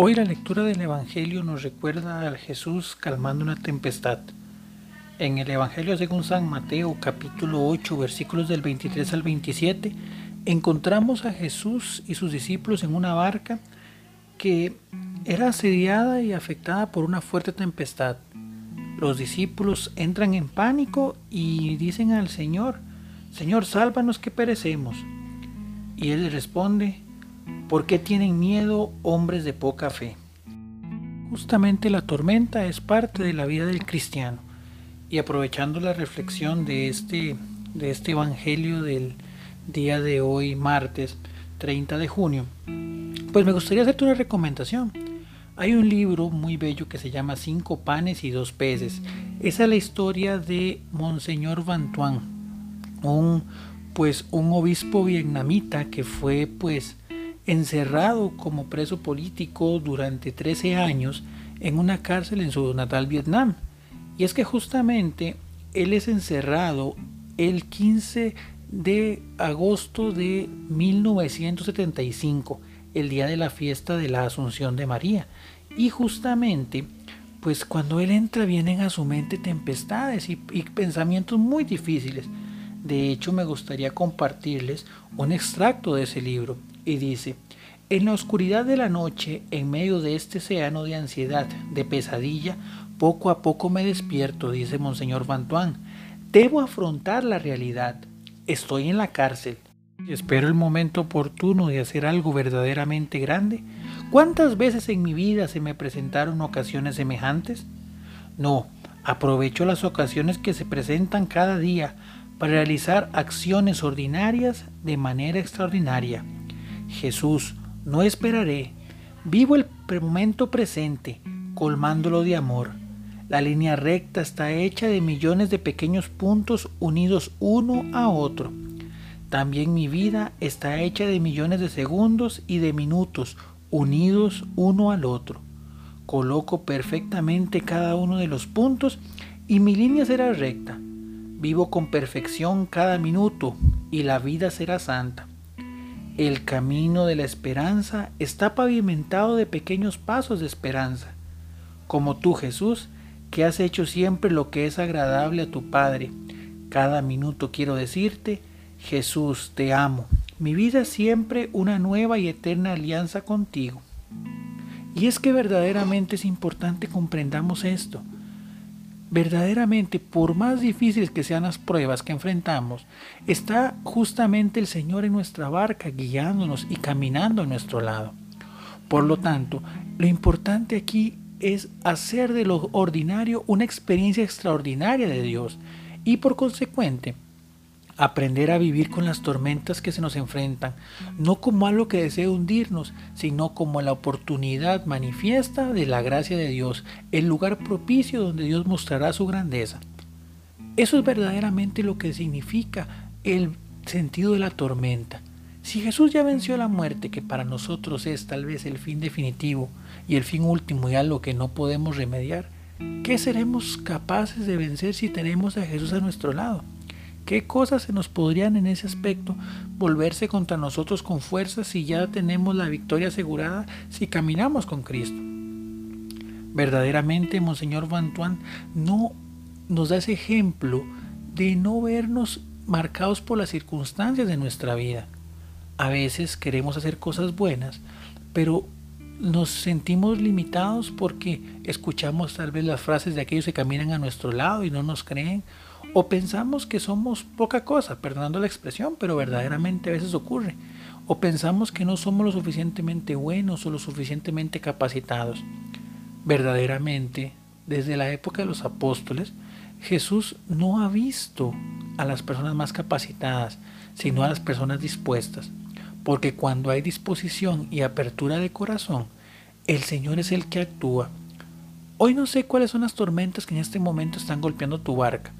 Hoy la lectura del Evangelio nos recuerda al Jesús calmando una tempestad. En el Evangelio según San Mateo capítulo 8 versículos del 23 al 27 encontramos a Jesús y sus discípulos en una barca que era asediada y afectada por una fuerte tempestad. Los discípulos entran en pánico y dicen al Señor, Señor, sálvanos que perecemos. Y Él responde, ¿Por qué tienen miedo hombres de poca fe? Justamente la tormenta es parte de la vida del cristiano. Y aprovechando la reflexión de este, de este Evangelio del día de hoy, martes 30 de junio, pues me gustaría hacerte una recomendación. Hay un libro muy bello que se llama Cinco panes y dos peces. Esa es la historia de Monseñor Vantuan, un pues un obispo vietnamita que fue pues encerrado como preso político durante 13 años en una cárcel en su natal Vietnam. Y es que justamente él es encerrado el 15 de agosto de 1975, el día de la fiesta de la Asunción de María. Y justamente, pues cuando él entra vienen a su mente tempestades y, y pensamientos muy difíciles. De hecho, me gustaría compartirles un extracto de ese libro y dice, en la oscuridad de la noche, en medio de este océano de ansiedad, de pesadilla, poco a poco me despierto, dice Monseñor Bantuán. Debo afrontar la realidad. Estoy en la cárcel. Espero el momento oportuno de hacer algo verdaderamente grande. ¿Cuántas veces en mi vida se me presentaron ocasiones semejantes? No, aprovecho las ocasiones que se presentan cada día para realizar acciones ordinarias de manera extraordinaria. Jesús, no esperaré. Vivo el momento presente, colmándolo de amor. La línea recta está hecha de millones de pequeños puntos unidos uno a otro. También mi vida está hecha de millones de segundos y de minutos unidos uno al otro. Coloco perfectamente cada uno de los puntos y mi línea será recta. Vivo con perfección cada minuto y la vida será santa. El camino de la esperanza está pavimentado de pequeños pasos de esperanza. Como tú, Jesús, que has hecho siempre lo que es agradable a tu Padre. Cada minuto quiero decirte, Jesús, te amo. Mi vida es siempre una nueva y eterna alianza contigo. Y es que verdaderamente es importante comprendamos esto verdaderamente, por más difíciles que sean las pruebas que enfrentamos, está justamente el Señor en nuestra barca guiándonos y caminando a nuestro lado. Por lo tanto, lo importante aquí es hacer de lo ordinario una experiencia extraordinaria de Dios y por consecuente aprender a vivir con las tormentas que se nos enfrentan, no como algo que desee hundirnos, sino como la oportunidad manifiesta de la gracia de Dios, el lugar propicio donde Dios mostrará su grandeza. Eso es verdaderamente lo que significa el sentido de la tormenta. Si Jesús ya venció la muerte, que para nosotros es tal vez el fin definitivo y el fin último y algo que no podemos remediar, ¿qué seremos capaces de vencer si tenemos a Jesús a nuestro lado? ¿Qué cosas se nos podrían en ese aspecto volverse contra nosotros con fuerza si ya tenemos la victoria asegurada si caminamos con Cristo? Verdaderamente, Monseñor Bantuán no nos da ese ejemplo de no vernos marcados por las circunstancias de nuestra vida. A veces queremos hacer cosas buenas, pero nos sentimos limitados porque escuchamos tal vez las frases de aquellos que caminan a nuestro lado y no nos creen, o pensamos que somos poca cosa, perdonando la expresión, pero verdaderamente a veces ocurre. O pensamos que no somos lo suficientemente buenos o lo suficientemente capacitados. Verdaderamente, desde la época de los apóstoles, Jesús no ha visto a las personas más capacitadas, sino a las personas dispuestas. Porque cuando hay disposición y apertura de corazón, el Señor es el que actúa. Hoy no sé cuáles son las tormentas que en este momento están golpeando tu barca,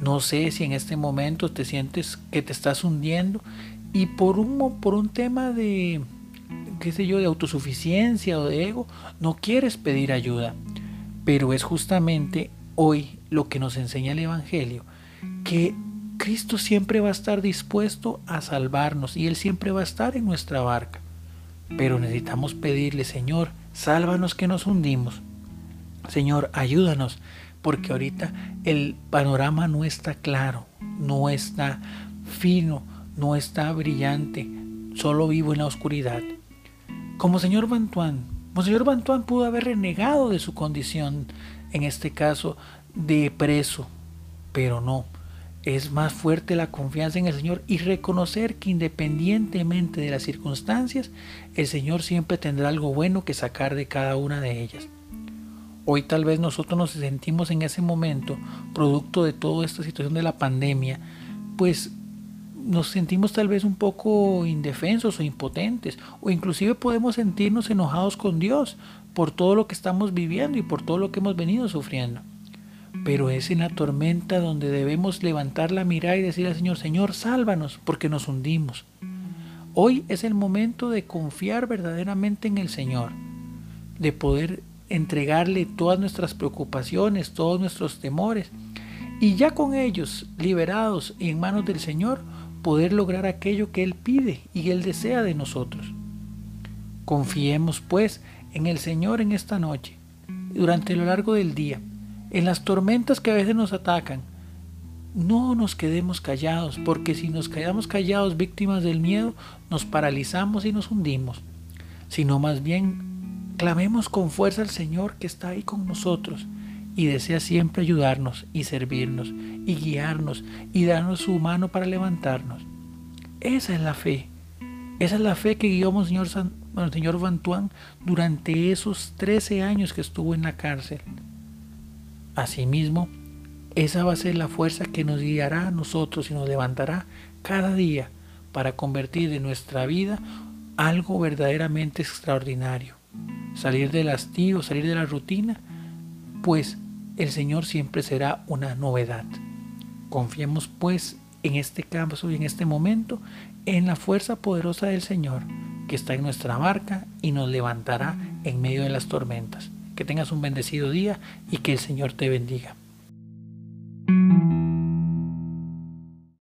no sé si en este momento te sientes que te estás hundiendo y por un, por un tema de, qué sé yo, de autosuficiencia o de ego, no quieres pedir ayuda. Pero es justamente hoy lo que nos enseña el Evangelio, que Cristo siempre va a estar dispuesto a salvarnos y Él siempre va a estar en nuestra barca. Pero necesitamos pedirle, Señor, sálvanos que nos hundimos. Señor, ayúdanos, porque ahorita el panorama no está claro, no está fino, no está brillante, solo vivo en la oscuridad. Como señor Bantuán, señor Bantuán pudo haber renegado de su condición, en este caso de preso, pero no. Es más fuerte la confianza en el Señor y reconocer que independientemente de las circunstancias, el Señor siempre tendrá algo bueno que sacar de cada una de ellas. Hoy tal vez nosotros nos sentimos en ese momento, producto de toda esta situación de la pandemia, pues nos sentimos tal vez un poco indefensos o impotentes, o inclusive podemos sentirnos enojados con Dios por todo lo que estamos viviendo y por todo lo que hemos venido sufriendo. Pero es en la tormenta donde debemos levantar la mirada y decir al Señor, Señor, sálvanos, porque nos hundimos. Hoy es el momento de confiar verdaderamente en el Señor, de poder entregarle todas nuestras preocupaciones, todos nuestros temores, y ya con ellos liberados y en manos del Señor, poder lograr aquello que Él pide y Él desea de nosotros. Confiemos pues en el Señor en esta noche, durante lo largo del día, en las tormentas que a veces nos atacan. No nos quedemos callados, porque si nos quedamos callados víctimas del miedo, nos paralizamos y nos hundimos, sino más bien Clamemos con fuerza al Señor que está ahí con nosotros y desea siempre ayudarnos y servirnos y guiarnos y darnos su mano para levantarnos. Esa es la fe. Esa es la fe que guió Monseñor, San, Monseñor Bantuán durante esos 13 años que estuvo en la cárcel. Asimismo, esa va a ser la fuerza que nos guiará a nosotros y nos levantará cada día para convertir en nuestra vida algo verdaderamente extraordinario salir del hastío, salir de la rutina, pues el Señor siempre será una novedad. Confiemos pues en este caso y en este momento en la fuerza poderosa del Señor que está en nuestra barca y nos levantará en medio de las tormentas. Que tengas un bendecido día y que el Señor te bendiga.